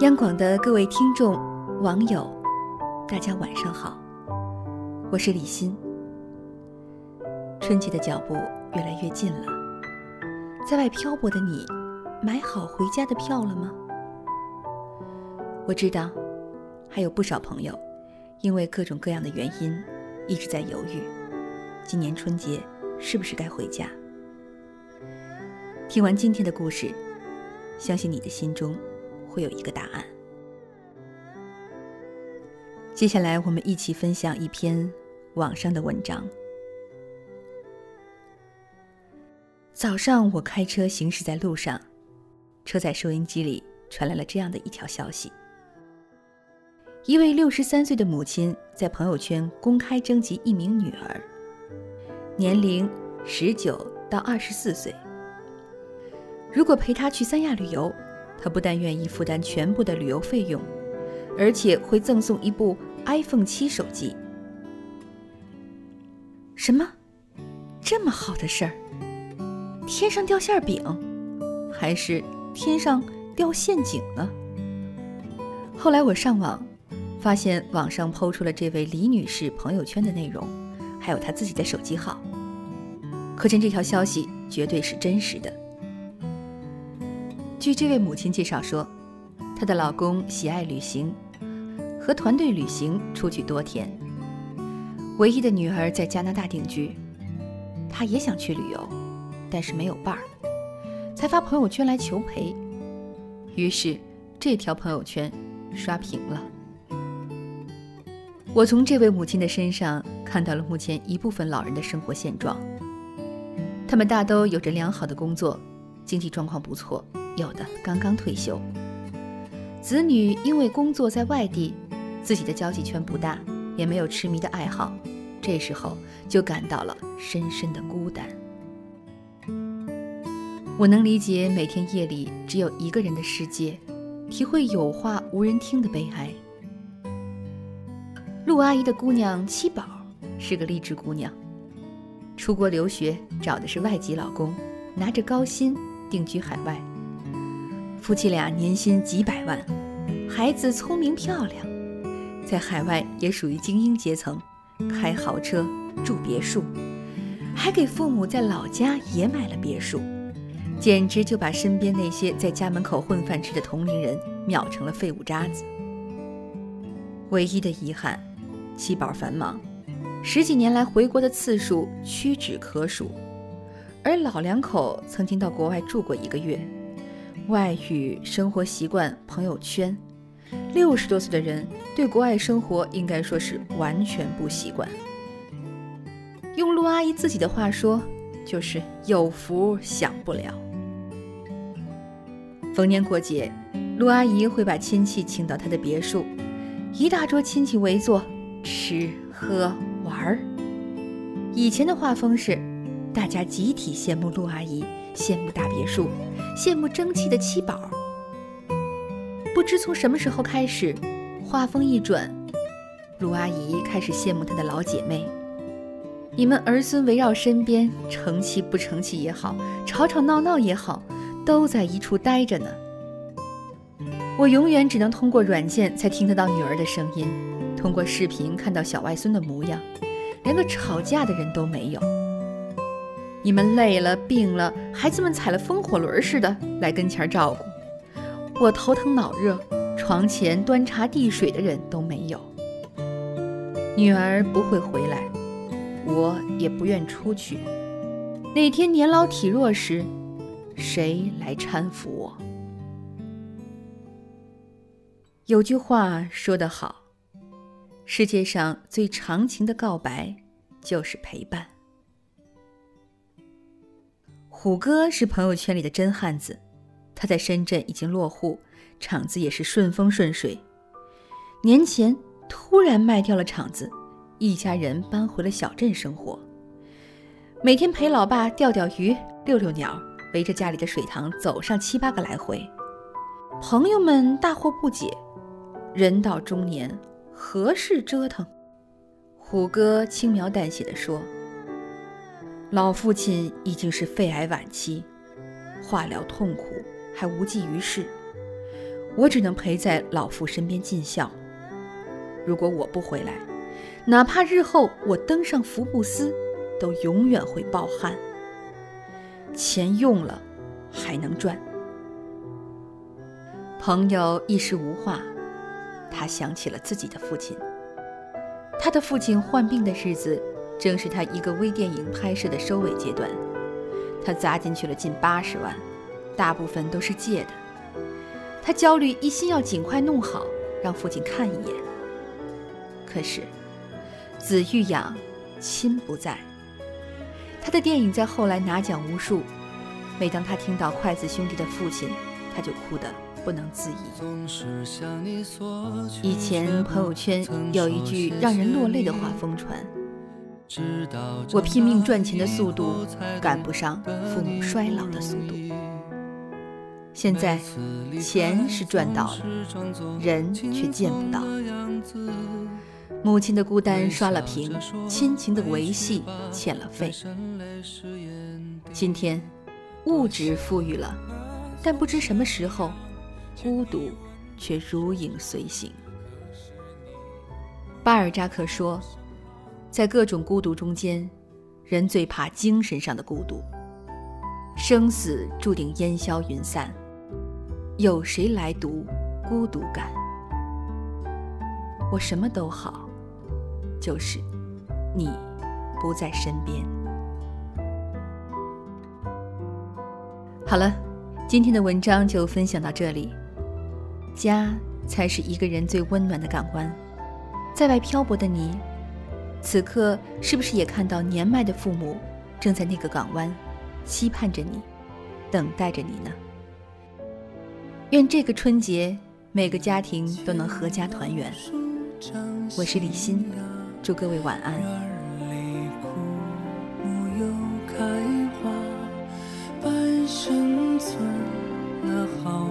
央广的各位听众、网友，大家晚上好，我是李欣。春节的脚步越来越近了，在外漂泊的你，买好回家的票了吗？我知道，还有不少朋友，因为各种各样的原因，一直在犹豫，今年春节是不是该回家？听完今天的故事，相信你的心中。会有一个答案。接下来，我们一起分享一篇网上的文章。早上，我开车行驶在路上，车载收音机里传来了这样的一条消息：一位六十三岁的母亲在朋友圈公开征集一名女儿，年龄十九到二十四岁，如果陪她去三亚旅游。他不但愿意负担全部的旅游费用，而且会赠送一部 iPhone 七手机。什么？这么好的事儿？天上掉馅饼，还是天上掉陷阱呢？后来我上网，发现网上抛出了这位李女士朋友圈的内容，还有她自己的手机号，可见这条消息绝对是真实的。据这位母亲介绍说，她的老公喜爱旅行，和团队旅行出去多天。唯一的女儿在加拿大定居，她也想去旅游，但是没有伴儿，才发朋友圈来求陪。于是这条朋友圈刷屏了。我从这位母亲的身上看到了目前一部分老人的生活现状，他们大都有着良好的工作，经济状况不错。有的刚刚退休，子女因为工作在外地，自己的交际圈不大，也没有痴迷的爱好，这时候就感到了深深的孤单。我能理解每天夜里只有一个人的世界，体会有话无人听的悲哀。陆阿姨的姑娘七宝是个励志姑娘，出国留学找的是外籍老公，拿着高薪定居海外。夫妻俩年薪几百万，孩子聪明漂亮，在海外也属于精英阶层，开豪车住别墅，还给父母在老家也买了别墅，简直就把身边那些在家门口混饭吃的同龄人秒成了废物渣子。唯一的遗憾，七宝繁忙，十几年来回国的次数屈指可数，而老两口曾经到国外住过一个月。外语、生活习惯、朋友圈，六十多岁的人对国外生活应该说是完全不习惯。用陆阿姨自己的话说，就是有福享不了。逢年过节，陆阿姨会把亲戚请到她的别墅，一大桌亲戚围坐，吃喝玩儿。以前的画风是，大家集体羡慕陆阿姨。羡慕大别墅，羡慕争气的七宝。不知从什么时候开始，话锋一转，陆阿姨开始羡慕她的老姐妹。你们儿孙围绕身边，成器不成器也好，吵吵闹闹也好，都在一处待着呢。我永远只能通过软件才听得到女儿的声音，通过视频看到小外孙的模样，连个吵架的人都没有。你们累了、病了，孩子们踩了风火轮似的来跟前照顾。我头疼脑热，床前端茶递水的人都没有。女儿不会回来，我也不愿出去。哪天年老体弱时，谁来搀扶我？有句话说得好：世界上最长情的告白，就是陪伴。虎哥是朋友圈里的真汉子，他在深圳已经落户，厂子也是顺风顺水。年前突然卖掉了厂子，一家人搬回了小镇生活，每天陪老爸钓钓鱼、遛遛鸟，围着家里的水塘走上七八个来回。朋友们大惑不解，人到中年何事折腾？虎哥轻描淡写的说。老父亲已经是肺癌晚期，化疗痛苦，还无济于事。我只能陪在老父身边尽孝。如果我不回来，哪怕日后我登上福布斯，都永远会抱憾。钱用了，还能赚。朋友一时无话，他想起了自己的父亲。他的父亲患病的日子，正是他一个微电影拍摄的收尾阶段。他砸进去了近八十万，大部分都是借的。他焦虑，一心要尽快弄好，让父亲看一眼。可是，子欲养，亲不在。他的电影在后来拿奖无数，每当他听到筷子兄弟的父亲，他就哭得不能自已。以前朋友圈有一句让人落泪的话疯传：“我拼命赚钱的速度赶不上父母衰老的速度。”现在钱是赚到了，人却见不到。母亲的孤单刷了屏，亲情的维系欠了费。今天，物质富裕了，但不知什么时候，孤独却如影随形。巴尔扎克说，在各种孤独中间，人最怕精神上的孤独。生死注定烟消云散，有谁来读孤独感？我什么都好。就是你不在身边。好了，今天的文章就分享到这里。家才是一个人最温暖的港湾。在外漂泊的你，此刻是不是也看到年迈的父母正在那个港湾，期盼着你，等待着你呢？愿这个春节每个家庭都能阖家团圆。我是李欣。祝各位晚安。木又开花，半生存了好